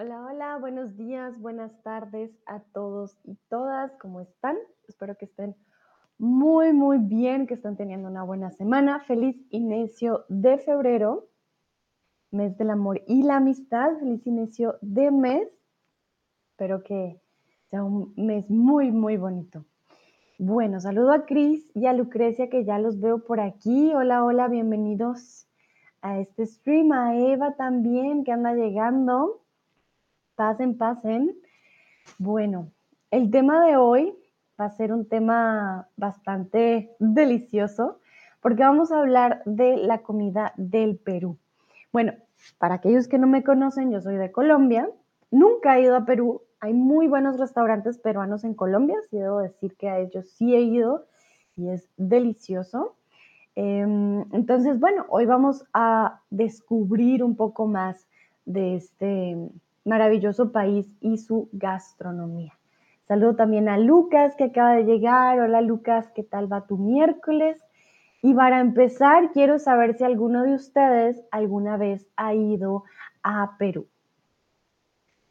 Hola, hola, buenos días, buenas tardes a todos y todas. ¿Cómo están? Espero que estén muy, muy bien, que estén teniendo una buena semana. Feliz inicio de febrero, mes del amor y la amistad. Feliz inicio de mes. Espero que sea un mes muy, muy bonito. Bueno, saludo a Cris y a Lucrecia que ya los veo por aquí. Hola, hola, bienvenidos a este stream. A Eva también que anda llegando. Pasen, pasen. Bueno, el tema de hoy va a ser un tema bastante delicioso porque vamos a hablar de la comida del Perú. Bueno, para aquellos que no me conocen, yo soy de Colombia. Nunca he ido a Perú. Hay muy buenos restaurantes peruanos en Colombia. Sí debo decir que a ellos sí he ido y es delicioso. Em, entonces, bueno, hoy vamos a descubrir un poco más de este maravilloso país y su gastronomía. Saludo también a Lucas que acaba de llegar. Hola Lucas, ¿qué tal va tu miércoles? Y para empezar, quiero saber si alguno de ustedes alguna vez ha ido a Perú.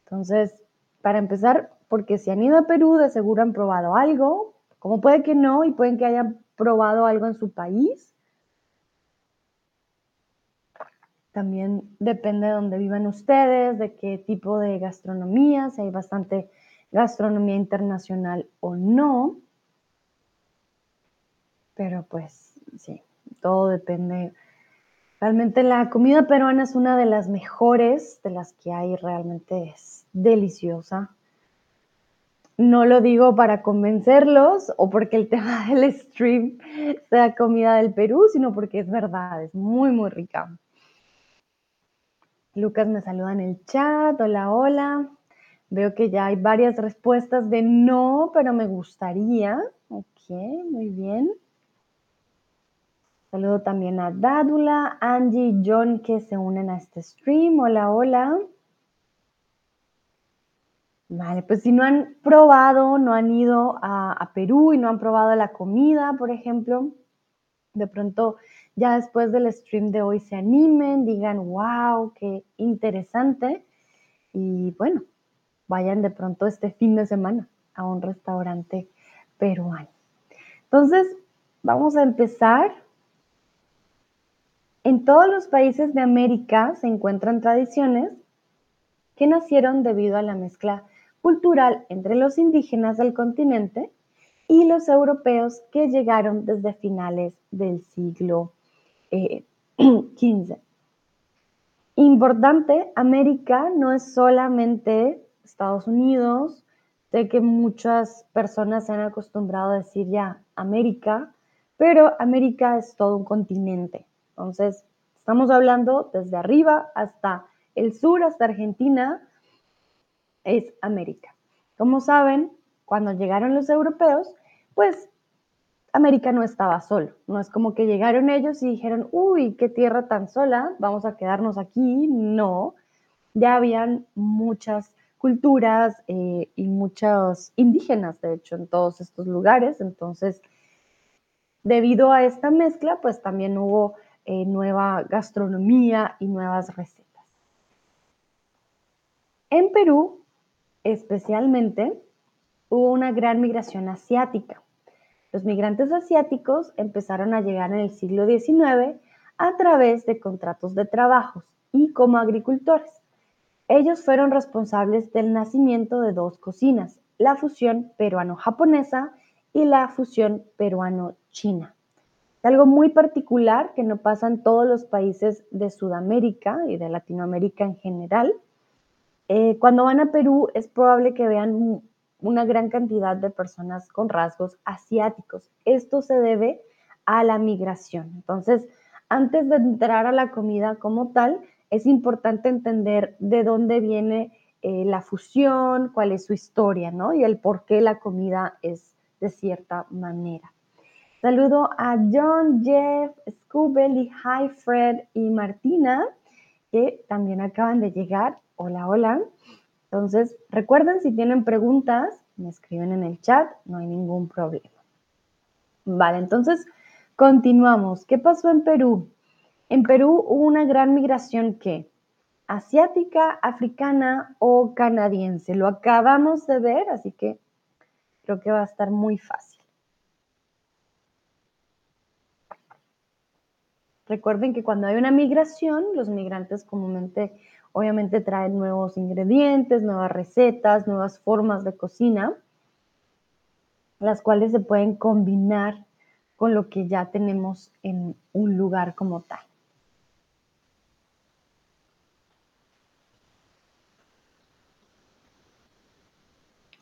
Entonces, para empezar, porque si han ido a Perú, de seguro han probado algo, como puede que no, y pueden que hayan probado algo en su país. También depende de dónde vivan ustedes, de qué tipo de gastronomía, si hay bastante gastronomía internacional o no. Pero pues sí, todo depende. Realmente la comida peruana es una de las mejores de las que hay, realmente es deliciosa. No lo digo para convencerlos o porque el tema del stream sea comida del Perú, sino porque es verdad, es muy, muy rica. Lucas me saluda en el chat. Hola, hola. Veo que ya hay varias respuestas de no, pero me gustaría. Ok, muy bien. Saludo también a Dádula, Angie y John que se unen a este stream. Hola, hola. Vale, pues si no han probado, no han ido a, a Perú y no han probado la comida, por ejemplo, de pronto ya después del stream de hoy se animen, digan, wow, qué interesante. Y bueno, vayan de pronto este fin de semana a un restaurante peruano. Entonces, vamos a empezar. En todos los países de América se encuentran tradiciones que nacieron debido a la mezcla cultural entre los indígenas del continente y los europeos que llegaron desde finales del siglo XV. Eh, Importante, América no es solamente Estados Unidos. Sé que muchas personas se han acostumbrado a decir ya América, pero América es todo un continente. Entonces, estamos hablando desde arriba hasta el sur, hasta Argentina, es América. Como saben, cuando llegaron los europeos, pues América no estaba solo. No es como que llegaron ellos y dijeron, uy, qué tierra tan sola, vamos a quedarnos aquí. No, ya habían muchas culturas eh, y muchos indígenas, de hecho, en todos estos lugares. Entonces, debido a esta mezcla, pues también hubo eh, nueva gastronomía y nuevas recetas. En Perú, especialmente, hubo una gran migración asiática. Los migrantes asiáticos empezaron a llegar en el siglo XIX a través de contratos de trabajos y como agricultores. Ellos fueron responsables del nacimiento de dos cocinas, la fusión peruano-japonesa y la fusión peruano-china. Algo muy particular que no pasa en todos los países de Sudamérica y de Latinoamérica en general. Eh, cuando van a Perú es probable que vean una gran cantidad de personas con rasgos asiáticos. Esto se debe a la migración. Entonces, antes de entrar a la comida como tal, es importante entender de dónde viene eh, la fusión, cuál es su historia, ¿no? Y el por qué la comida es de cierta manera. Saludo a John, Jeff, Scubel y Hi Fred y Martina, que también acaban de llegar. Hola, hola. Entonces, recuerden, si tienen preguntas, me escriben en el chat, no hay ningún problema. Vale, entonces, continuamos. ¿Qué pasó en Perú? En Perú hubo una gran migración que asiática, africana o canadiense. Lo acabamos de ver, así que creo que va a estar muy fácil. Recuerden que cuando hay una migración, los migrantes comúnmente obviamente traen nuevos ingredientes, nuevas recetas, nuevas formas de cocina, las cuales se pueden combinar con lo que ya tenemos en un lugar como tal.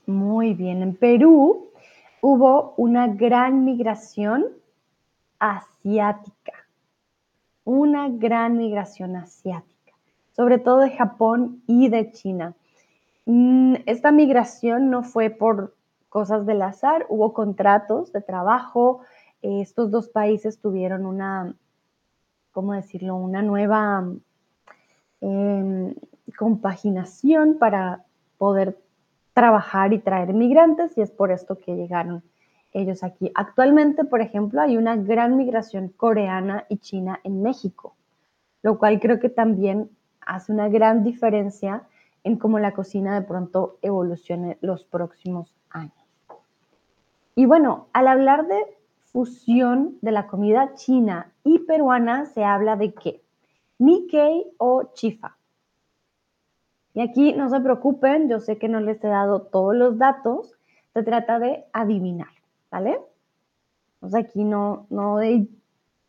Muy bien, en Perú hubo una gran migración asiática, una gran migración asiática, sobre todo de Japón y de China. Mm, esta migración no fue por cosas del azar, hubo contratos de trabajo, estos dos países tuvieron una, ¿cómo decirlo?, una nueva em, compaginación para poder trabajar y traer migrantes y es por esto que llegaron ellos aquí. Actualmente, por ejemplo, hay una gran migración coreana y china en México, lo cual creo que también hace una gran diferencia en cómo la cocina de pronto evolucione los próximos años. Y bueno, al hablar de fusión de la comida china y peruana, se habla de qué? Nikkei o Chifa. Y aquí no se preocupen, yo sé que no les he dado todos los datos, se trata de adivinar, ¿vale? Entonces aquí no, no hay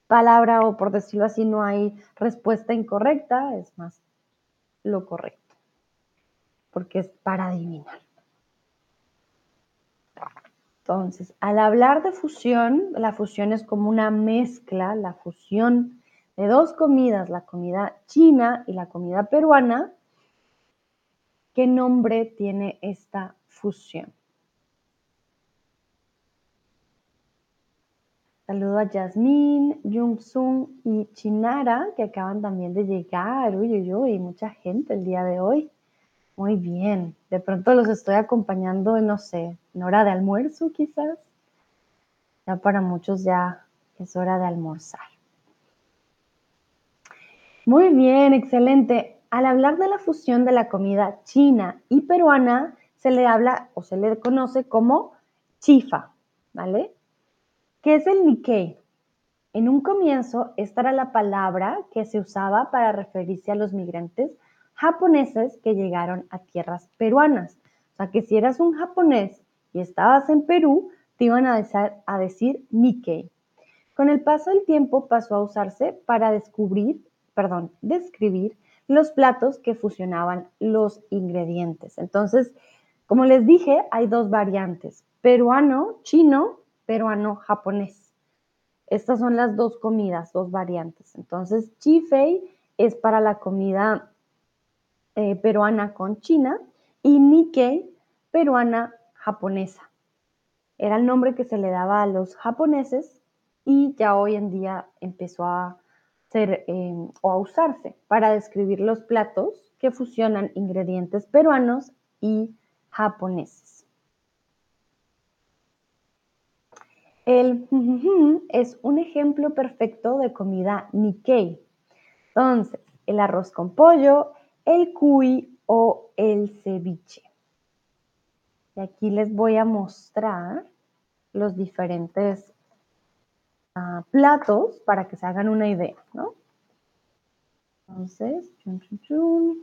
palabra o por decirlo así, no hay respuesta incorrecta, es más lo correcto, porque es para adivinar. Entonces, al hablar de fusión, la fusión es como una mezcla, la fusión de dos comidas, la comida china y la comida peruana, ¿Qué nombre tiene esta fusión? Saludo a Yasmín, Sung y Chinara, que acaban también de llegar. Uy, uy, uy, mucha gente el día de hoy. Muy bien. De pronto los estoy acompañando, no sé, en hora de almuerzo quizás. Ya para muchos ya es hora de almorzar. Muy bien, excelente al hablar de la fusión de la comida china y peruana, se le habla o se le conoce como chifa, ¿vale? ¿Qué es el Nikkei? En un comienzo, esta era la palabra que se usaba para referirse a los migrantes japoneses que llegaron a tierras peruanas. O sea, que si eras un japonés y estabas en Perú, te iban a decir, a Nikkei. Con el paso del tiempo pasó a usarse para descubrir, perdón, describir los platos que fusionaban los ingredientes. Entonces, como les dije, hay dos variantes, peruano, chino, peruano, japonés. Estas son las dos comidas, dos variantes. Entonces, chifei es para la comida eh, peruana con china y nikkei, peruana japonesa. Era el nombre que se le daba a los japoneses y ya hoy en día empezó a ser em, o a usarse para describir los platos que fusionan ingredientes peruanos y japoneses. El es un ejemplo perfecto de comida Nikkei. Entonces, el arroz con pollo, el cuy o el ceviche. Y aquí les voy a mostrar los diferentes platos para que se hagan una idea, ¿no? Entonces, chun, chun, chun.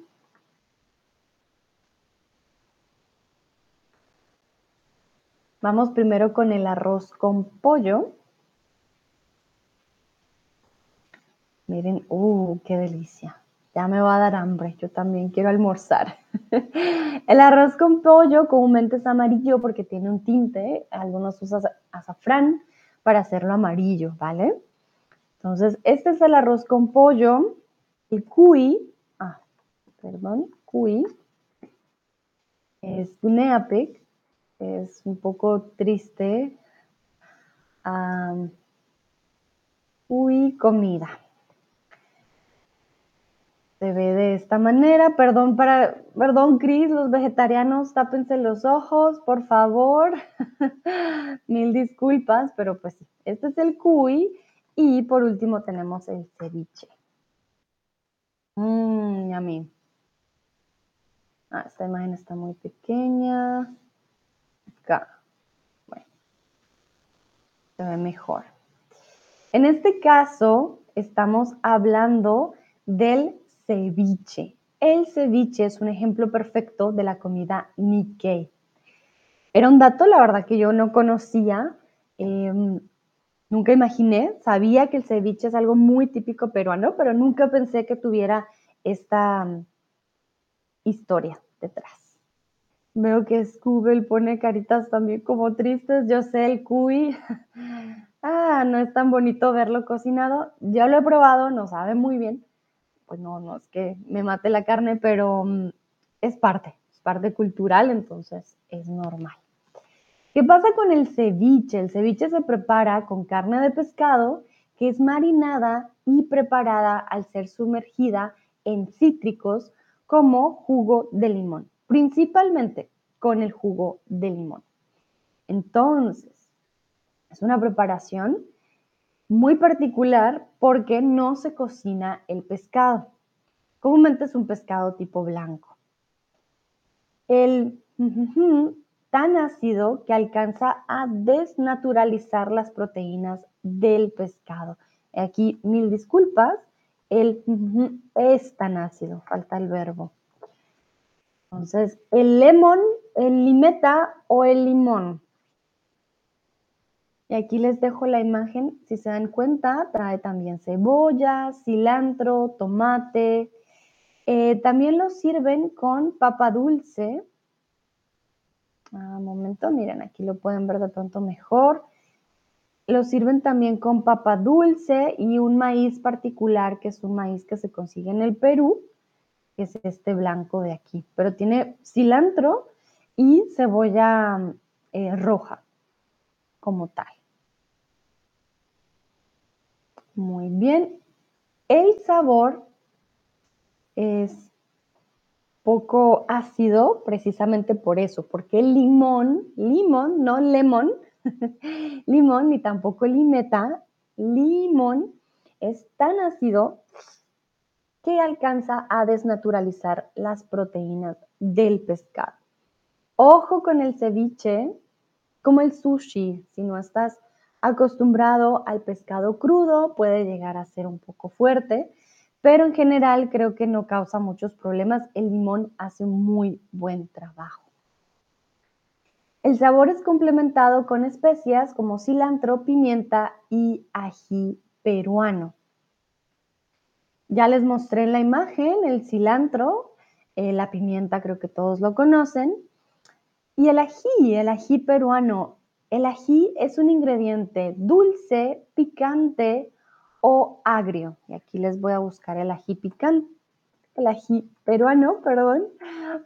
Vamos primero con el arroz con pollo. Miren, ¡uh, qué delicia! Ya me va a dar hambre, yo también quiero almorzar. el arroz con pollo comúnmente es amarillo porque tiene un tinte, algunos usan azafrán, para hacerlo amarillo, ¿vale? Entonces, este es el arroz con pollo. El cuy, ah, perdón, cuy, es Neapec, es un poco triste. cuy, comida se ve de esta manera. Perdón para, perdón, Cris, los vegetarianos, tápense los ojos, por favor. Mil disculpas, pero pues sí, este es el cuy. Y por último tenemos el ceviche. Mmm, mí. Ah, esta imagen está muy pequeña. Acá. Bueno, se ve mejor. En este caso, estamos hablando del ceviche. El ceviche es un ejemplo perfecto de la comida Nikkei. Era un dato, la verdad, que yo no conocía. Em, nunca imaginé, sabía que el ceviche es algo muy típico peruano, pero nunca pensé que tuviera esta mm, historia detrás. Veo que Scooble pone caritas también como tristes. Yo sé, el cuy. ah, no es tan bonito verlo cocinado. Ya lo he probado, no sabe muy bien. Pues no, no es que me mate la carne, pero mm, es parte, es parte cultural, entonces es normal. ¿Qué pasa con el ceviche? El ceviche se prepara con carne de pescado que es marinada y preparada al ser sumergida en cítricos como jugo de limón, principalmente con el jugo de limón. Entonces, es una preparación muy particular porque no se cocina el pescado. Comúnmente es un pescado tipo blanco. El tan ácido que alcanza a desnaturalizar las proteínas del pescado. Aquí mil disculpas, el es tan ácido, falta el verbo. Entonces, el lemon, el limeta o el limón. Y aquí les dejo la imagen, si se dan cuenta, trae también cebolla, cilantro, tomate. Eh, también lo sirven con papa dulce, un momento, miren, aquí lo pueden ver de pronto mejor. Lo sirven también con papa dulce y un maíz particular, que es un maíz que se consigue en el Perú, que es este blanco de aquí. Pero tiene cilantro y cebolla eh, roja como tal. Muy bien. El sabor es poco ácido precisamente por eso, porque el limón, limón, no lemon, limón ni tampoco limeta, limón es tan ácido que alcanza a desnaturalizar las proteínas del pescado. Ojo con el ceviche, como el sushi, si no estás acostumbrado al pescado crudo, puede llegar a ser un poco fuerte, pero en general creo que no causa muchos problemas. El limón hace un muy buen trabajo. El sabor es complementado con especias como cilantro, pimienta y ají peruano. Ya les mostré en la imagen el cilantro, eh, la pimienta creo que todos lo conocen, y el ají, el ají peruano. El ají es un ingrediente dulce, picante, o agrio. Y aquí les voy a buscar el ají picante, el ají peruano, perdón,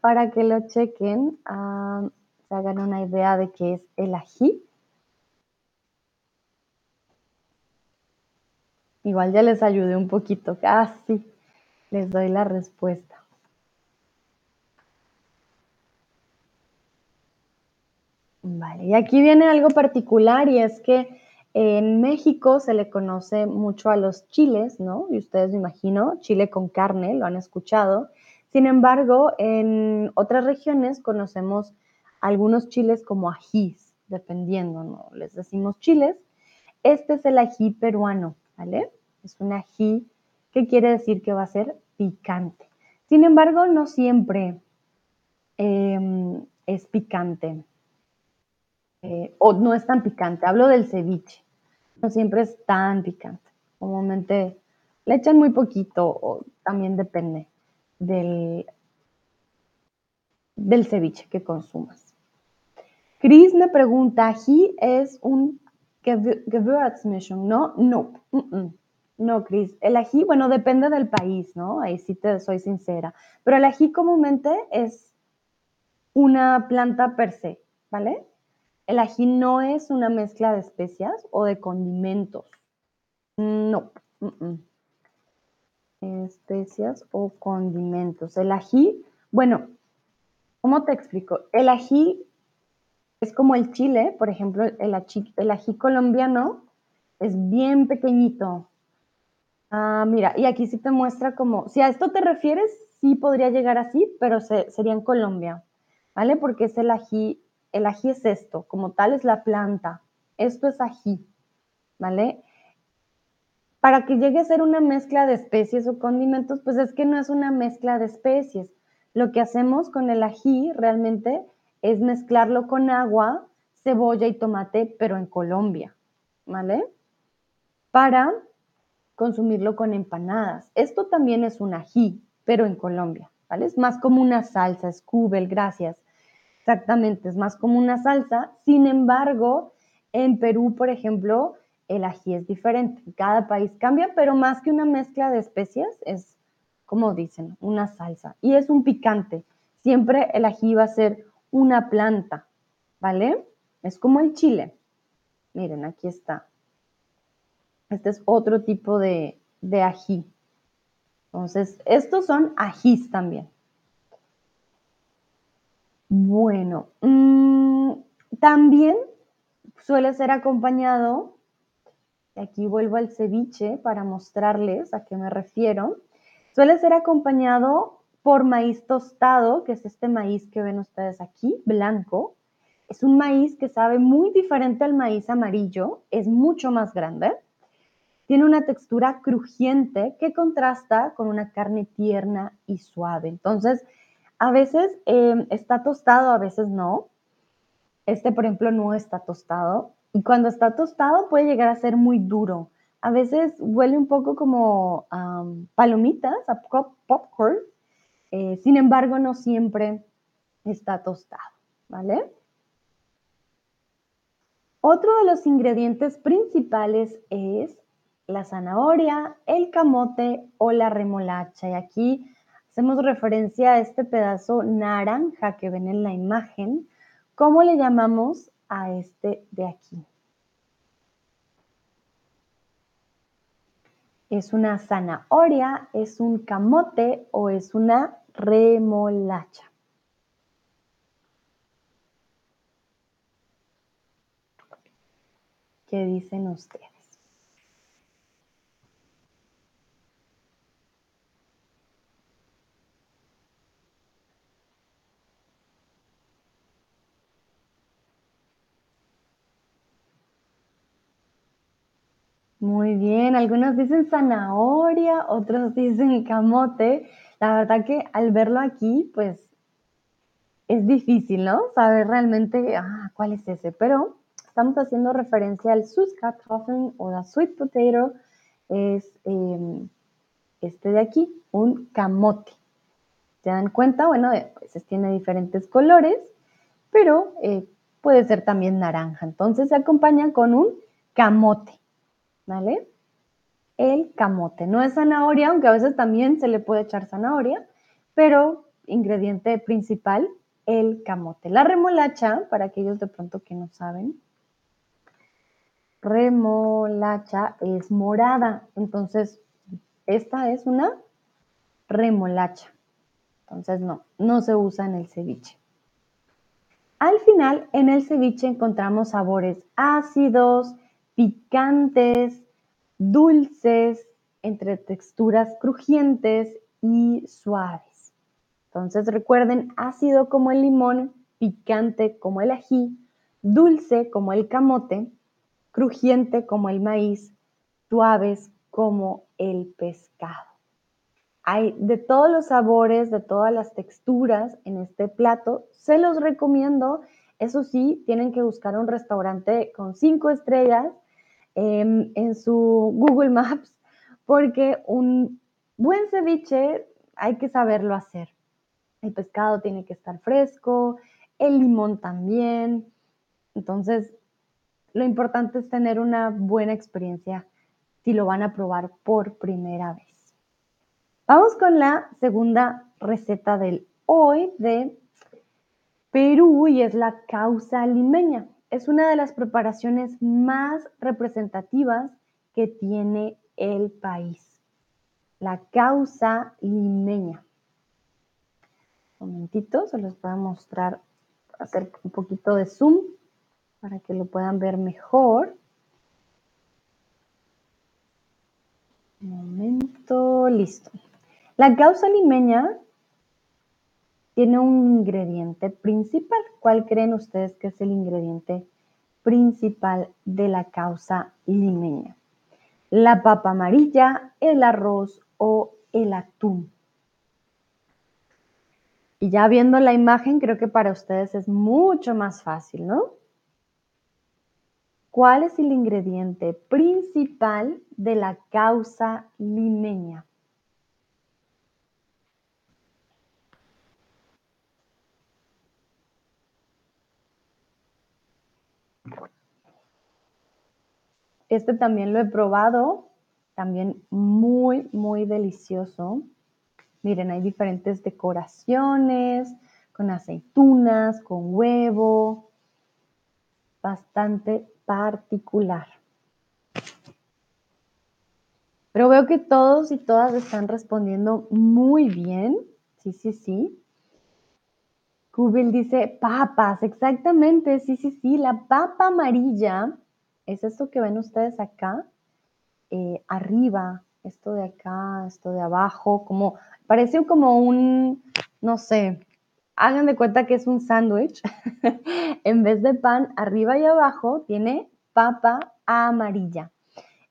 para que lo chequen, ah, se hagan una idea de qué es el ají. Igual ya les ayudé un poquito, casi les doy la respuesta. Vale, y aquí viene algo particular y es que en México se le conoce mucho a los chiles, ¿no? Y ustedes me imagino, chile con carne, lo han escuchado. Sin embargo, en otras regiones conocemos algunos chiles como ajís, dependiendo, ¿no? Les decimos chiles. Este es el ají peruano, ¿vale? Es un ají que quiere decir que va a ser picante. Sin embargo, no siempre em, es picante. Eh, o no es tan picante, hablo del ceviche, no siempre es tan picante, comúnmente le echan muy poquito o también depende del, del ceviche que consumas. Chris me pregunta, ¿ají es un Gewürzmischung? No, no, no, Chris. El ají, bueno, depende del país, ¿no? Ahí sí te soy sincera. Pero el ají comúnmente es una planta per se, ¿vale? El ají no es una mezcla de especias o de condimentos. No. Especias o condimentos. El ají, bueno, ¿cómo te explico? El ají es como el chile, por ejemplo, el ají colombiano es bien pequeñito. Ah, mira, y aquí sí te muestra como, si a esto te refieres, sí podría llegar así, pero sería en Colombia, ¿vale? Porque es el ají, el ají es esto, como tal es la planta, esto es ají, ¿vale? Para que llegue a ser una mezcla de especies o condimentos, pues es que no es una mezcla de especies. Lo que hacemos con el ají realmente es mezclarlo con agua, cebolla y tomate, pero en Colombia, ¿vale? Para consumirlo con empanadas. Esto también es un ají, pero en Colombia, ¿vale? Es más como una salsa, es gracias. Exactamente, es más como una salsa. Sin embargo, en Perú, por ejemplo, el ají es diferente. Cada país cambia, pero más que una mezcla de especias, es como dicen, una salsa. Y es un picante. Siempre el ají va a ser una planta, ¿vale? Es como el chile. Miren, aquí está. Este es otro tipo de, ají. Entonces, estos son ajís también. Bueno, mm, también suele ser acompañado, aquí vuelvo al ceviche para mostrarles a qué me refiero, suele ser acompañado por maíz tostado, que es este maíz que ven ustedes aquí, blanco. Es un maíz que sabe muy diferente al maíz amarillo, es mucho más grande tiene una textura crujiente que contrasta con una carne tierna y suave. Entonces, a veces em, está tostado, a veces no. Este, por ejemplo, no está tostado. Y cuando está tostado puede llegar a ser muy duro. A veces huele un poco como palomitas, a popcorn. Eh, sin embargo, no siempre está tostado, ¿vale? Otro de los ingredientes principales es la zanahoria, el camote o la remolacha. Y aquí hacemos referencia a este pedazo naranja que ven en la imagen. ¿Cómo le llamamos a este de aquí? ¿Es una zanahoria, es un camote o es una remolacha? ¿Qué dicen ustedes? Muy bien, algunos dicen zanahoria, otros dicen camote. La verdad que al verlo aquí, pues es difícil, ¿no? Saber realmente ah, cuál es ese, pero estamos haciendo referencia al Süßkartoffeln o la sweet potato, es em, este de aquí, un camote. ¿Se dan cuenta? Bueno, a veces tiene diferentes colores, pero eh, puede ser también naranja. Entonces se acompaña con un camote. ¿Vale? El camote. No es zanahoria, aunque a veces también se le puede echar zanahoria, pero ingrediente principal, el camote. La remolacha, para aquellos de pronto que no saben, remolacha es morada. Entonces, esta es una remolacha. Entonces, no, no se usa en el ceviche. Al final, en el ceviche encontramos sabores ácidos, picantes, dulces, entre texturas crujientes y suaves. Entonces recuerden, ácido como el limón, picante como el ají, dulce como el camote, crujiente como el maíz, suaves como el pescado. Hay de todos los sabores, de todas las texturas en este plato. Se los recomiendo. Eso sí, tienen que buscar un restaurante con cinco estrellas En su Google Maps, porque un buen ceviche hay que saberlo hacer. El pescado tiene que estar fresco, el limón también. Entonces, lo importante es tener una buena experiencia si lo van a probar por primera vez. Vamos con la segunda receta del hoy de Perú y es la causa limeña es una de las preparaciones más representativas que tiene el país. La causa limeña. Un momentito, se los voy a mostrar, hacer un poquito de zoom para que lo puedan ver mejor. Un momento, listo. La causa limeña tiene un ingrediente principal. ¿Cuál creen ustedes que es el ingrediente principal de la causa limeña? ¿La papa amarilla, el arroz o el atún? Y ya viendo la imagen, creo que para ustedes es mucho más fácil, ¿no? ¿Cuál es el ingrediente principal de la causa limeña? Este también lo he probado, también muy, muy delicioso. Miren, hay diferentes decoraciones, con aceitunas, con huevo, bastante particular. Pero veo que todos y todas están respondiendo muy bien. Sí, sí, sí. Google dice papas, exactamente, sí, sí, sí, la papa amarilla es esto que ven ustedes acá, eh, arriba, esto de acá, esto de abajo, como parece como un, no sé, hagan de cuenta que es un sándwich. en vez de pan, arriba y abajo tiene papa amarilla.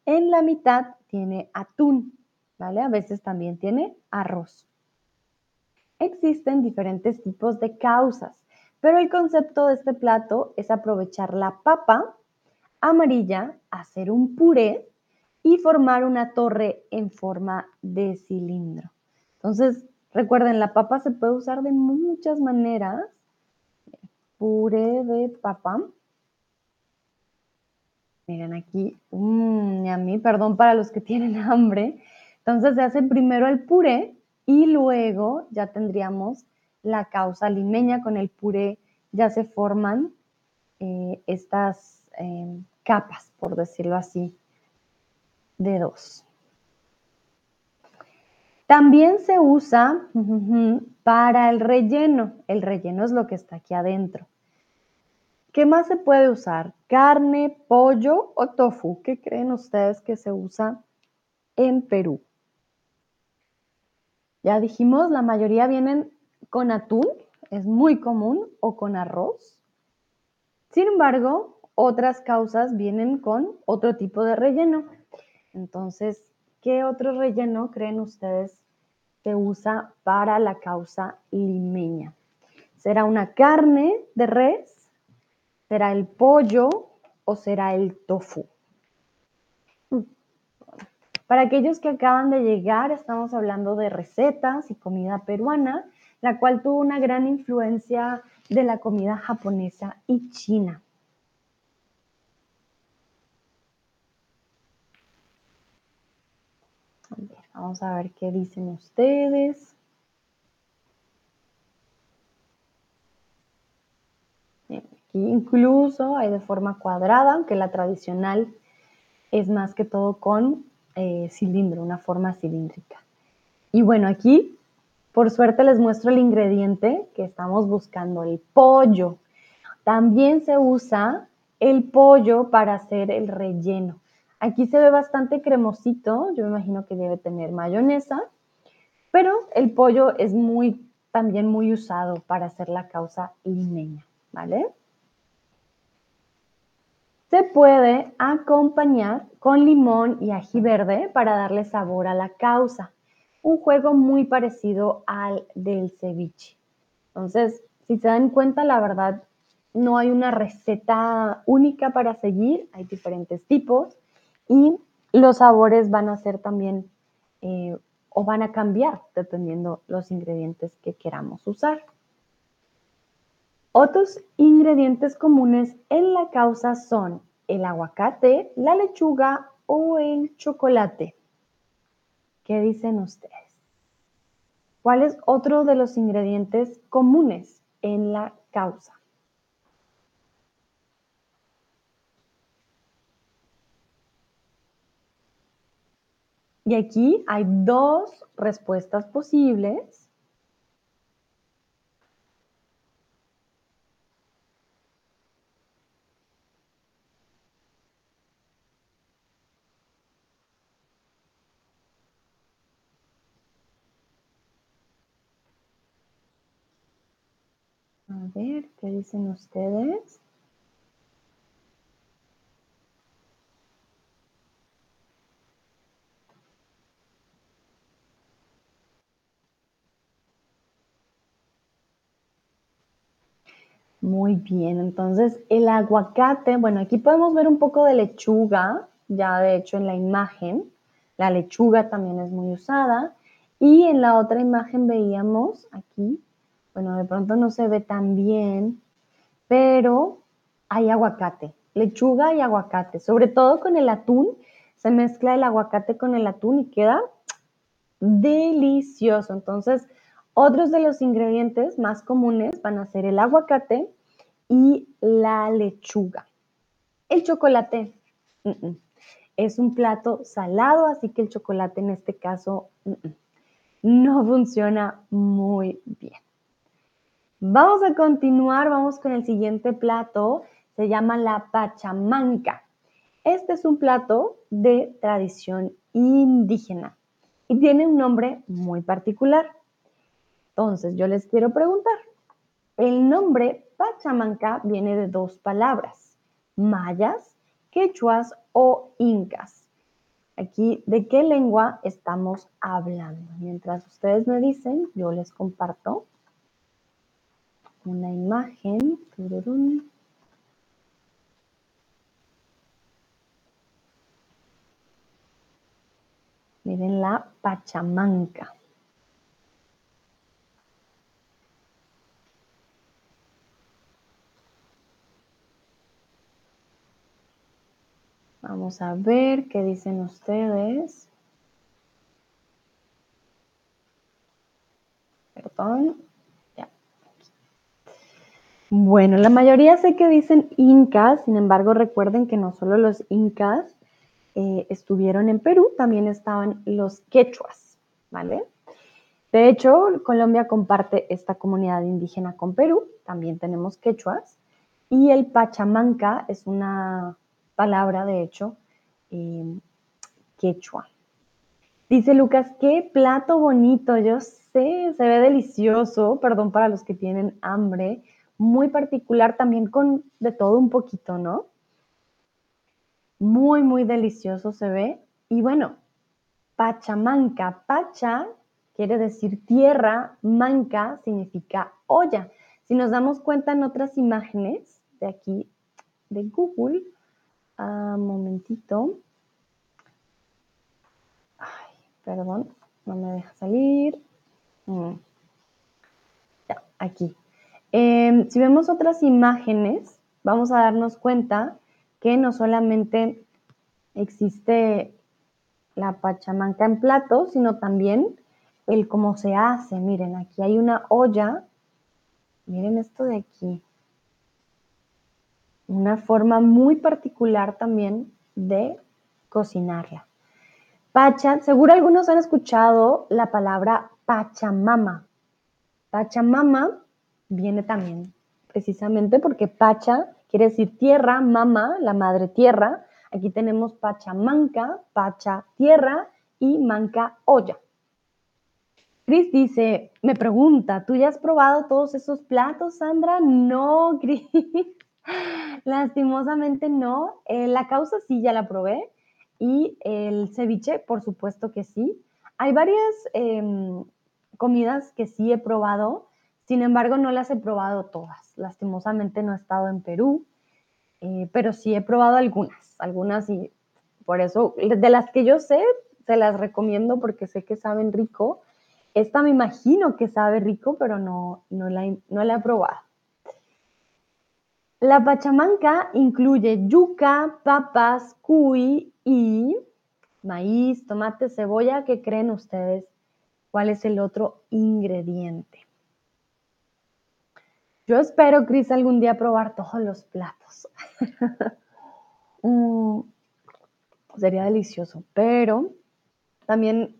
En la mitad tiene atún, ¿vale? A veces también tiene arroz. Existen diferentes tipos de causas, pero el concepto de este plato es aprovechar la papa amarilla, hacer un puré y formar una torre en forma de cilindro. Entonces, recuerden, la papa se puede usar de muchas maneras. Puré de papa. Miren aquí, mmm, a mí, perdón para los que tienen hambre. Entonces se hace primero el puré y luego ya tendríamos la causa limeña con el puré. Ya se forman eh, estas eh, capas, por decirlo así, de dos. También se usa para el relleno. El relleno es lo que está aquí adentro. ¿Qué más se puede usar? ¿Carne, pollo o tofu? ¿Qué creen ustedes que se usa en Perú? Ya dijimos, la mayoría vienen con atún, es muy común, o con arroz. Sin embargo, otras causas vienen con otro tipo de relleno. Entonces, ¿Qué otro relleno creen ustedes se usa para la causa limeña? ¿Será una carne de res? ¿Será el pollo o será el tofu? Para aquellos que acaban de llegar, estamos hablando de recetas y comida peruana, la cual tuvo una gran influencia de la comida japonesa y china. Vamos a ver qué dicen ustedes. aquí incluso hay de forma cuadrada, aunque la tradicional es más que todo con eh, cilindro, una forma cilíndrica. Y bueno, aquí por suerte les muestro el ingrediente que estamos buscando, el pollo. También se usa el pollo para hacer el relleno. Aquí se ve bastante cremosito, yo me imagino que debe tener mayonesa, pero el pollo es muy, también muy usado para hacer la causa limeña, ¿vale? Se puede acompañar con limón y ají verde para darle sabor a la causa. Un juego muy parecido al del ceviche. Entonces, si se dan cuenta, la verdad, no hay una receta única para seguir, hay diferentes tipos y los sabores van a ser también eh, o van a cambiar dependiendo los ingredientes que queramos usar. Otros ingredientes comunes en la causa son el aguacate, la lechuga o el chocolate. ¿Qué dicen ustedes? ¿Cuál es otro de los ingredientes comunes en la causa? Y aquí hay dos respuestas posibles. A ver, ¿qué dicen ustedes? Muy bien, entonces el aguacate, bueno, aquí podemos ver un poco de lechuga, ya de hecho en la imagen, la lechuga también es muy usada, y en la otra imagen veíamos aquí, bueno, de pronto no se ve tan bien, pero hay aguacate, lechuga y aguacate, sobre todo con el atún, se mezcla el aguacate con el atún y queda delicioso. Entonces, otros de los ingredientes más comunes van a ser el aguacate y la lechuga. El chocolate es un plato salado, así que el chocolate en este caso no funciona muy bien. Vamos a continuar, vamos con el siguiente plato, se llama la pachamanca. Este es un plato de tradición indígena y tiene un nombre muy particular. Entonces, yo les quiero preguntar, el nombre Pachamanca viene de dos palabras, mayas, quechuas o incas. Aquí, ¿de qué lengua estamos hablando? Mientras ustedes me dicen, yo les comparto una imagen. Miren la Pachamanca. Vamos a ver qué dicen ustedes. Perdón. Ya. Bueno, la mayoría sé que dicen incas, sin embargo recuerden que no solo los incas eh, estuvieron en Perú, también estaban los quechuas, ¿vale? De hecho, Colombia comparte esta comunidad indígena con Perú, también tenemos quechuas, y el Pachamanca es una palabra, de hecho, eh, quechua. Dice Lucas, qué plato bonito, yo sé, se ve delicioso, perdón para los que tienen hambre, muy particular también con de todo un poquito, ¿no? Muy, muy delicioso se ve. Y bueno, Pachamanca, Pacha quiere decir tierra, manca significa olla. Si nos damos cuenta en otras imágenes de aquí de Google, un momentito. Ay, perdón, no me deja salir. Mm. Ya, aquí. Em, si vemos otras imágenes, vamos a darnos cuenta que no solamente existe la pachamanca en plato, sino también el cómo se hace. Miren, aquí hay una olla. Miren esto de aquí una forma muy particular también de cocinarla. Pacha, seguro algunos han escuchado la palabra Pachamama. Pachamama viene también precisamente porque Pacha quiere decir tierra, mama, la madre tierra. Aquí tenemos Pachamanca, Pacha tierra y Manca olla. Cris dice, me pregunta, ¿tú ya has probado todos esos platos, Sandra? No, Cris. Lastimosamente no. Eh, la causa sí ya la probé y el ceviche, por supuesto que sí. Hay varias em, comidas que sí he probado, sin embargo no las he probado todas. Lastimosamente no he estado en Perú, eh, pero sí he probado algunas, algunas y por eso, de las que yo sé, se las recomiendo porque sé que saben rico. Esta me imagino que sabe rico, pero no, no, la, no la he probado. La pachamanca incluye yuca, papas, cuy y maíz, tomate, cebolla. ¿Qué creen ustedes? ¿Cuál es el otro ingrediente? Yo espero, Cris, algún día probar todos los platos. Mm, sería delicioso, pero también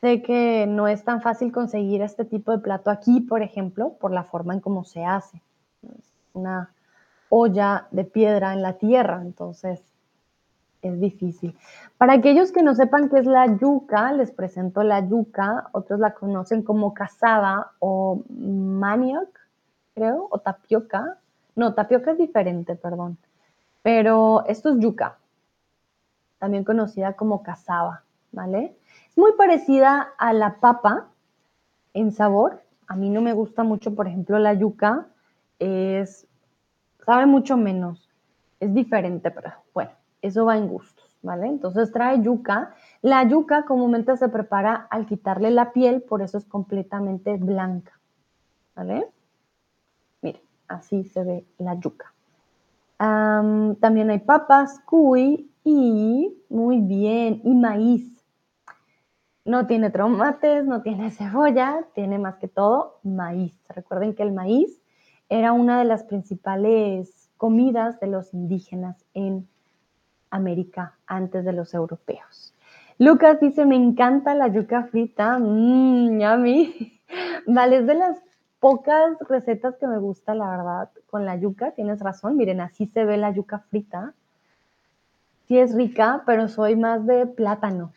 sé que no es tan fácil conseguir este tipo de plato aquí, por ejemplo, por la forma en cómo se hace. Es una olla de piedra en la tierra, entonces es difícil. Para aquellos que no sepan qué es la yuca, les presento la yuca, otros la conocen como cazaba o manioc, creo, o tapioca. No, tapioca es diferente, perdón. Pero esto es yuca, también conocida como cazaba, ¿vale? Es muy parecida a la papa en sabor. A mí no me gusta mucho, por ejemplo, la yuca. Es, sabe mucho menos. Es diferente, pero bueno, eso va en gustos, ¿vale? Entonces trae yuca. La yuca comúnmente se prepara al quitarle la piel, por eso es completamente blanca, ¿vale? Mire, así se ve la yuca. también hay papas, cuy y, muy bien, y maíz. No tiene tomates, no tiene cebolla, tiene más que todo maíz. Recuerden que el maíz era una de las principales comidas de los indígenas en América antes de los europeos. Lucas dice, me encanta la yuca frita. Mmm, yummy. Vale, es de las pocas recetas que me gusta, la verdad, con la yuca. Tienes razón, miren, así se ve la yuca frita. Sí es rica, pero soy más de plátano.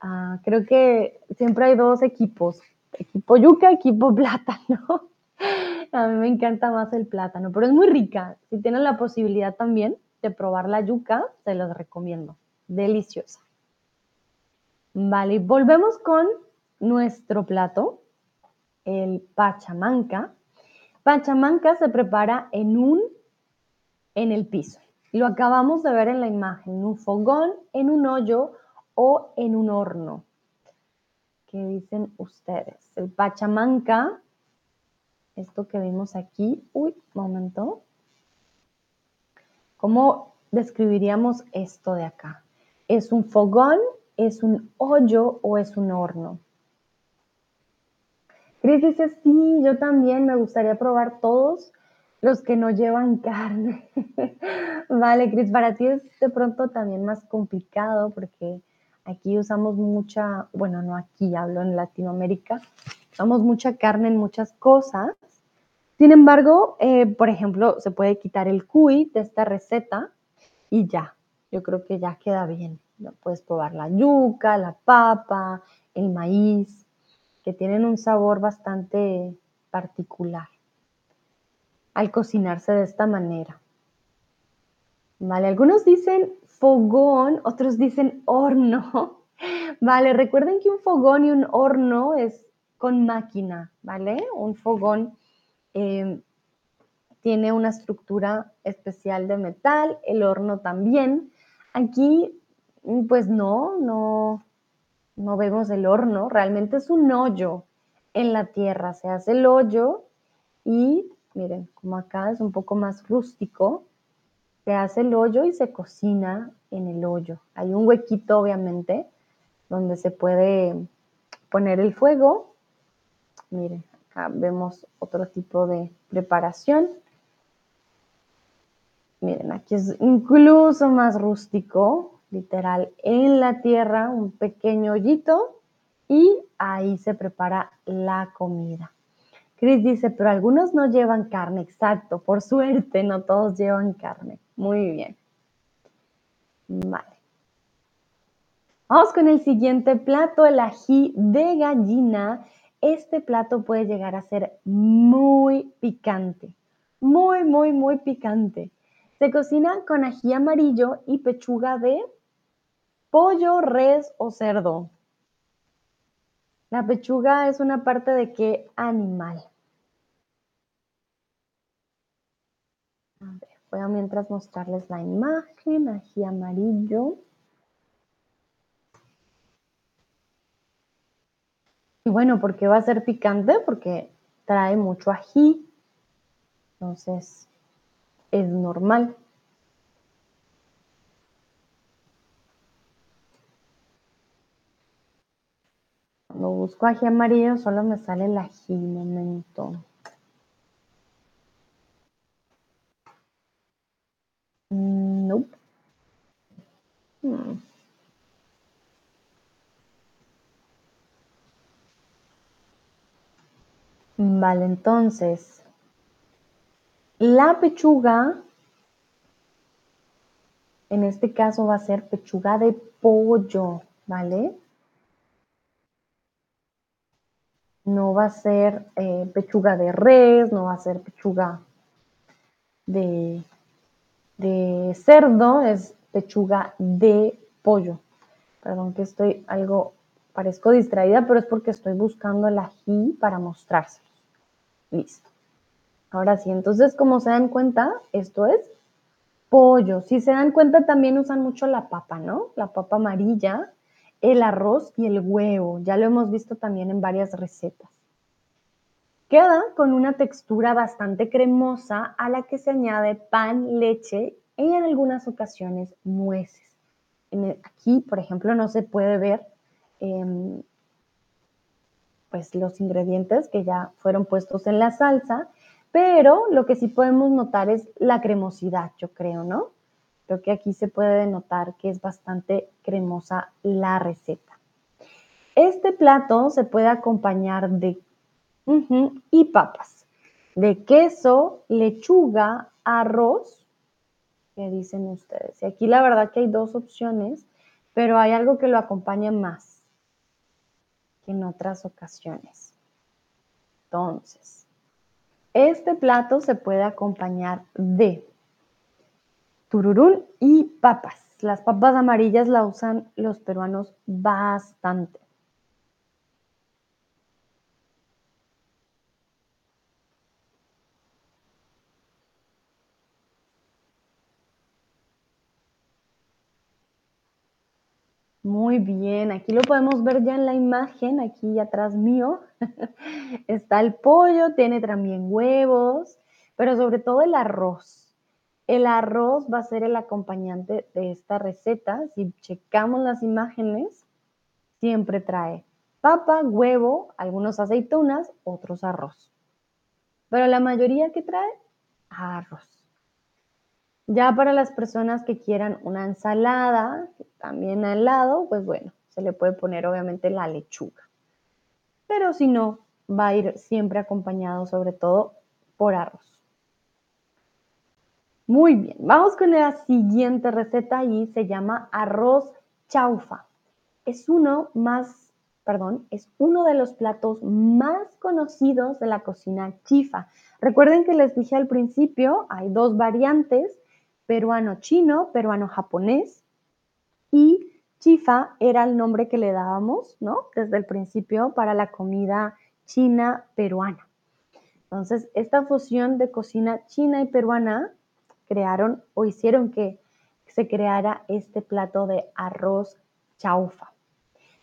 Ah, creo que siempre hay dos equipos, equipo yuca, equipo plátano. A mí me encanta más el plátano, pero es muy rica. Si tienen la posibilidad también de probar la yuca, se los recomiendo. Deliciosa. Vale, volvemos con nuestro plato, el pachamanca. Pachamanca se prepara en un, en el piso. Lo acabamos de ver en la imagen, en un fogón, en un hoyo o en un horno. ¿Qué dicen ustedes? El pachamanca, esto que vimos aquí, uy, momento. ¿Cómo describiríamos esto de acá? ¿Es un fogón, es un hoyo o es un horno? Cris dice, sí, yo también me gustaría probar todos los que no llevan carne. vale, Cris, para ti es de pronto también más complicado porque Aquí usamos mucha, bueno, no aquí, hablo en Latinoamérica, usamos mucha carne en muchas cosas. Sin embargo, eh, por ejemplo, se puede quitar el cuy de esta receta y ya, yo creo que ya queda bien. Puedes probar la yuca, la papa, el maíz, que tienen un sabor bastante particular al cocinarse de esta manera. Vale, algunos dicen fogón, otros dicen horno. Vale, recuerden que un fogón y un horno es con máquina, ¿vale? Un fogón em, tiene una estructura especial de metal, el horno también. Aquí, pues no, no, no vemos el horno, realmente es un hoyo en la tierra, se hace el hoyo y miren, como acá es un poco más rústico, se hace el hoyo y se cocina en el hoyo. Hay un huequito, obviamente, donde se puede poner el fuego. Miren, acá vemos otro tipo de preparación. Miren, aquí es incluso más rústico, literal, en la tierra, un pequeño hoyito y ahí se prepara la comida. Chris dice, pero algunos no llevan carne, exacto, por suerte no todos llevan carne. Muy bien. Vale. Vamos con el siguiente plato, el ají de gallina. Este plato puede llegar a ser muy picante. Muy, muy, muy picante. Se cocina con ají amarillo y pechuga de pollo, res o cerdo. La pechuga es una parte de qué animal? Voy a mientras mostrarles la imagen, ají amarillo. Y bueno, ¿por qué va a ser picante? Porque trae mucho ají. Entonces, es normal. Cuando busco ají amarillo, solo me sale el ají, momento. Nope. Hmm. Vale, entonces, la pechuga, en este caso va a ser pechuga de pollo, ¿vale? No va a ser eh, pechuga de res, no va a ser pechuga de, de cerdo, es pechuga de pollo. Perdón que estoy algo, parezco distraída, pero es porque estoy buscando el ají para mostrárselos. Listo. Ahora sí, entonces como se dan cuenta, esto es pollo. Si se dan cuenta, también usan mucho la papa, ¿no? La papa amarilla, el arroz y el huevo. Ya lo hemos visto también en varias recetas. Queda con una textura bastante cremosa a la que se añade pan, leche y en algunas ocasiones nueces. aquí, por ejemplo, no se puede ver em, pues los ingredientes que ya fueron puestos en la salsa, pero lo que sí podemos notar es la cremosidad, yo creo, ¿no? Creo que aquí se puede notar que es bastante cremosa la receta. Este plato se puede acompañar de y papas, de queso, lechuga, arroz. ¿Qué dicen ustedes? Y aquí la verdad que hay dos opciones, pero hay algo que lo acompaña más en otras ocasiones. Entonces, este plato se puede acompañar de tururún y papas. Las papas amarillas la usan los peruanos bastante. Muy bien, aquí lo podemos ver ya en la imagen, aquí atrás mío. Está el pollo, tiene también huevos, pero sobre todo el arroz. El arroz va a ser el acompañante de esta receta. Si checamos las imágenes, siempre trae papa, huevo, algunos aceitunas, otros arroz. Pero la mayoría que trae, arroz. Ya para las personas que quieran una ensalada, también al lado, pues bueno, se le puede poner obviamente la lechuga. Pero si no, va a ir siempre acompañado sobre todo por arroz. Muy bien, vamos con la siguiente receta y se llama arroz chaufa. Es uno más, perdón, es uno de los platos más conocidos de la cocina chifa. Recuerden que les dije al principio, hay dos variantes, peruano-chino, peruano-japonés y chifa era el nombre que le dábamos, ¿no? Desde el principio para la comida china peruana. Entonces, esta fusión de cocina china y peruana crearon o hicieron que se creara este plato de arroz chaufa.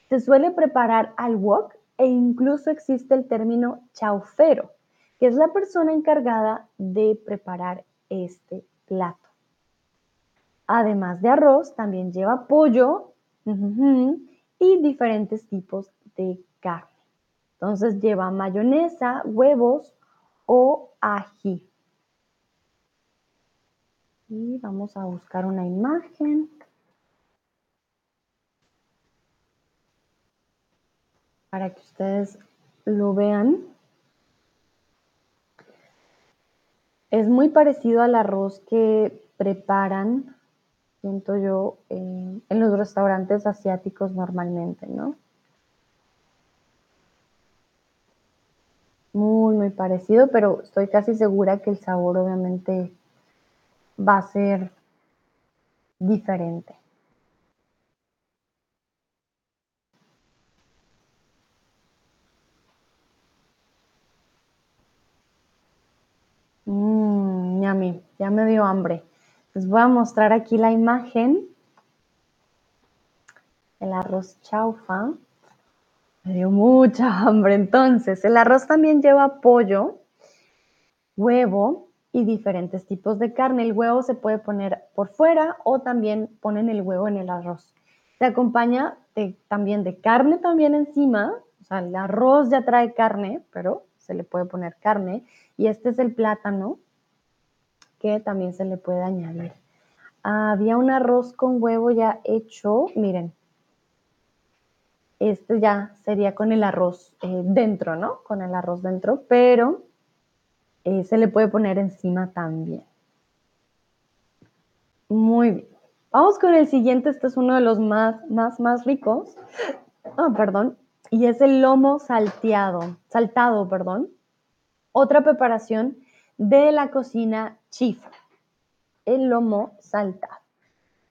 Se suele preparar al wok e incluso existe el término chaufero, que es la persona encargada de preparar este plato. Además de arroz, también lleva pollo y diferentes tipos de carne. Entonces lleva mayonesa, huevos o ají. Y vamos a buscar una imagen. Para que ustedes lo vean. Es muy parecido al arroz que preparan siento yo, en los restaurantes asiáticos normalmente, ¿no? Muy, muy parecido, pero estoy casi segura que el sabor obviamente va a ser diferente. Mmm, ya me dio hambre. Les voy a mostrar aquí la imagen. El arroz chaufa. Me dio mucha hambre. Entonces, el arroz también lleva pollo, huevo y diferentes tipos de carne. El huevo se puede poner por fuera o también ponen el huevo en el arroz. Se acompaña también de carne también encima. O sea, el arroz ya trae carne, pero se le puede poner carne. Y este es el plátano, que también se le puede añadir. había un arroz con huevo ya hecho, miren. Este ya sería con el arroz eh, dentro, ¿no? Con el arroz dentro, pero eh, se le puede poner encima también. Muy bien. Vamos con el siguiente, este es uno de los más, más, más ricos. Ah, perdón. y es el lomo salteado, saltado, perdón. Otra preparación de la cocina chifa, el lomo saltado.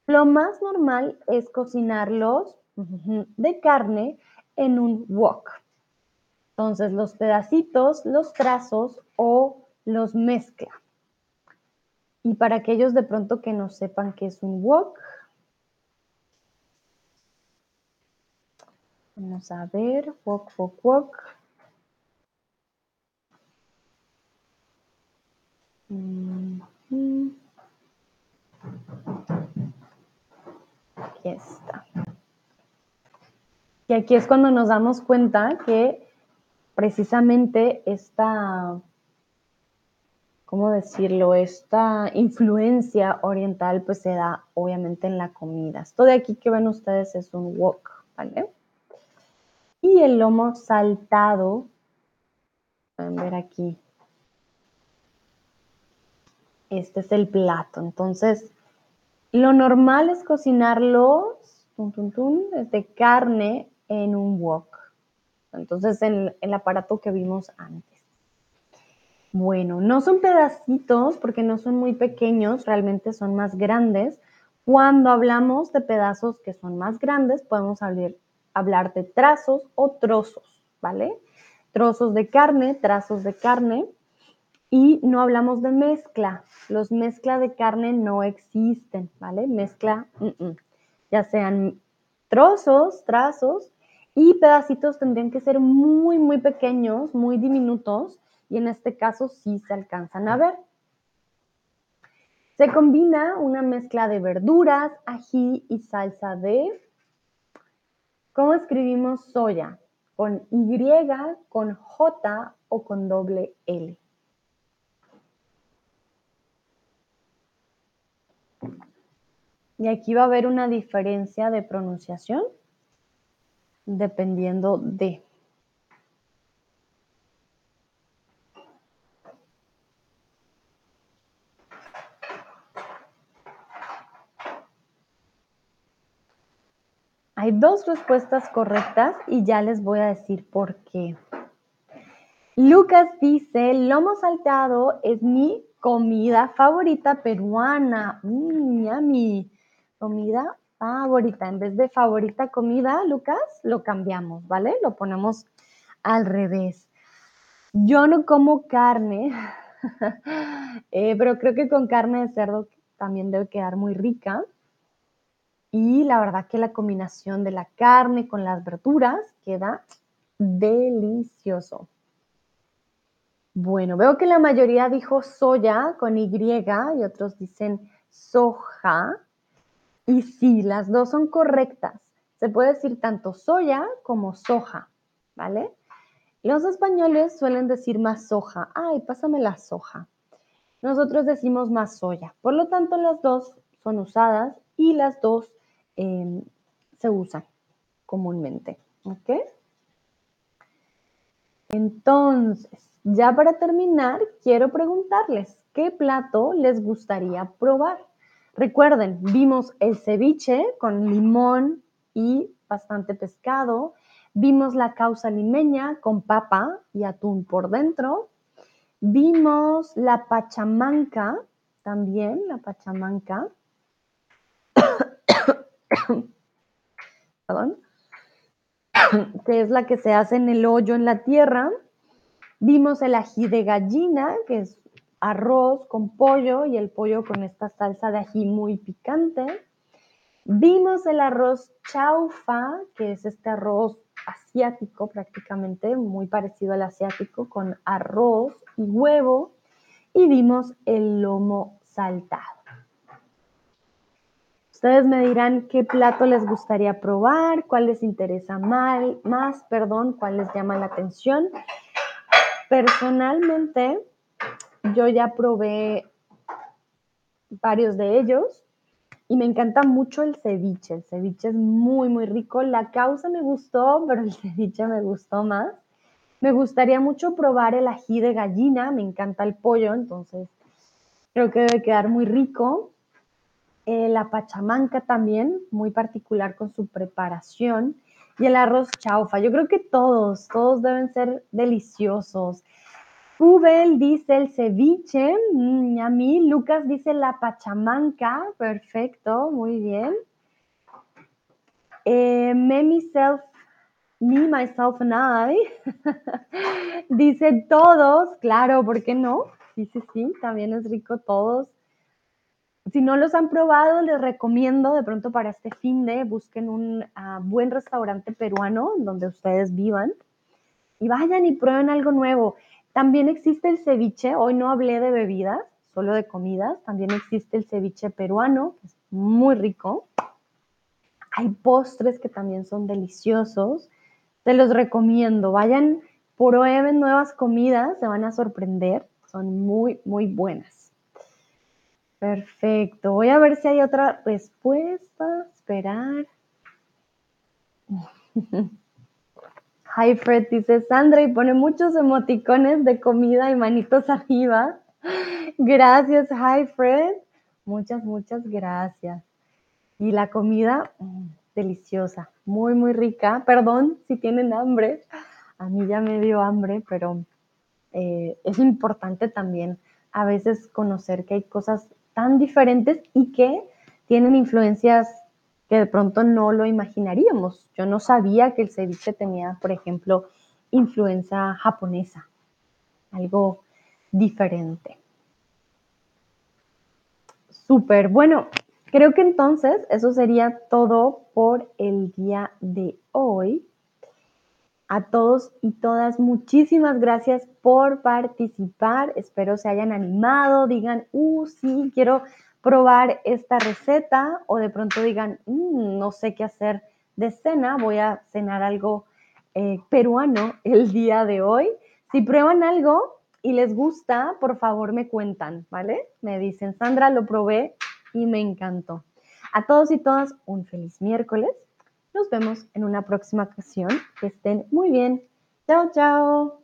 Lo más normal es cocinarlos de carne en un wok. Entonces los pedacitos, los trazos o los mezcla. Y para aquellos de pronto que no sepan qué es un wok, vamos a ver, wok, wok, wok. Aquí está. Y aquí es cuando nos damos cuenta que precisamente esta, ¿cómo decirlo? Esta influencia oriental pues se da obviamente en la comida. Esto de aquí que ven ustedes es un wok, ¿vale? Y el lomo saltado, pueden ver aquí, este es el plato. Entonces, lo normal es cocinarlos de carne en un wok. Entonces, en el aparato que vimos antes. Bueno, no son pedacitos porque no son muy pequeños, realmente son más grandes. Cuando hablamos de pedazos que son más grandes, podemos hablar, hablar de trazos o trozos, ¿vale? Trozos de carne, trazos de carne. Y no hablamos de mezcla. Los mezcla de carne no existen, ¿vale? Mezcla, ya sean trozos, trazos y pedacitos tendrían que ser muy, muy pequeños, muy diminutos y en este caso sí se alcanzan a ver. Se combina una mezcla de verduras, ají y salsa de... ¿Cómo escribimos soya? ¿Con Y, con J o con doble L? Y aquí va a haber una diferencia de pronunciación dependiendo de. Hay dos respuestas correctas y ya les voy a decir por qué. Lucas dice, lomo saltado es mi comida favorita peruana. Mmm, yummy comida favorita. En vez de favorita comida, Lucas, lo cambiamos, ¿vale? Lo ponemos al revés. Yo no como carne, eh, pero creo que con carne de cerdo también debe quedar muy rica. Y la verdad que la combinación de la carne con las verduras queda delicioso. Bueno, veo que la mayoría dijo soya con Y y otros dicen soja. Y sí, las dos son correctas. Se puede decir tanto soya como soja, ¿vale? Los españoles suelen decir más soja. Ay, pásame la soja. Nosotros decimos más soya. Por lo tanto, las dos son usadas y las dos em, se usan comúnmente. ¿Ok? Entonces, ya para terminar, quiero preguntarles, ¿qué plato les gustaría probar? Recuerden, vimos el ceviche con limón y bastante pescado. Vimos la causa limeña con papa y atún por dentro. Vimos la pachamanca, también la pachamanca. Perdón. que es la que se hace en el hoyo en la tierra. Vimos el ají de gallina, que es arroz con pollo y el pollo con esta salsa de ají muy picante. Vimos el arroz chaufa, que es este arroz asiático prácticamente, muy parecido al asiático, con arroz y huevo. Y vimos el lomo saltado. Ustedes me dirán qué plato les gustaría probar, cuál les interesa más, perdón, cuál les llama la atención. Personalmente, yo ya probé varios de ellos y me encanta mucho el ceviche. El ceviche es muy, muy rico. La causa me gustó, pero el ceviche me gustó más. Me gustaría mucho probar el ají de gallina. Me encanta el pollo, entonces creo que debe quedar muy rico. Eh, la pachamanca también, muy particular con su preparación. y el arroz chaufa. Yo creo que todos, todos deben ser deliciosos. Ubel dice el ceviche, mm, a mí. Lucas dice la pachamanca, perfecto, muy bien. Eh, me, myself, me, myself and I. dice todos, claro, ¿por qué no? Sí, sí, también es rico todos. Si no los han probado, les recomiendo de pronto para este fin de busquen un ah, buen restaurante peruano donde ustedes vivan y vayan y prueben algo nuevo. También existe el ceviche, hoy no hablé de bebidas, solo de comidas, también existe el ceviche peruano, que es muy rico. Hay postres que también son deliciosos. Te los recomiendo, vayan, prueben nuevas comidas, se van a sorprender, son muy, muy buenas. Perfecto, voy a ver si hay otra respuesta, esperar. Hi Fred, dice Sandra y pone muchos emoticones de comida y manitos arriba. Gracias, Hi Fred. Muchas, muchas gracias. Y la comida, mm, deliciosa, muy, muy rica. Perdón si tienen hambre. A mí ya me dio hambre, pero eh, es importante también a veces conocer que hay cosas tan diferentes y que tienen influencias que de pronto no lo imaginaríamos. Yo no sabía que el ceviche tenía, por ejemplo, influencia japonesa, algo diferente. Súper, bueno, creo que entonces eso sería todo por el día de hoy. A todos y todas, muchísimas gracias por participar. Espero se hayan animado, digan, uh, sí, quiero probar esta receta o de pronto digan, mm, no sé qué hacer de cena, voy a cenar algo eh, peruano el día de hoy. Si prueban algo y les gusta, por favor me cuentan, ¿vale? Me dicen, Sandra, lo probé y me encantó. A todos y todas, un feliz miércoles. Nos vemos en una próxima ocasión. Que estén muy bien. Chao, chao.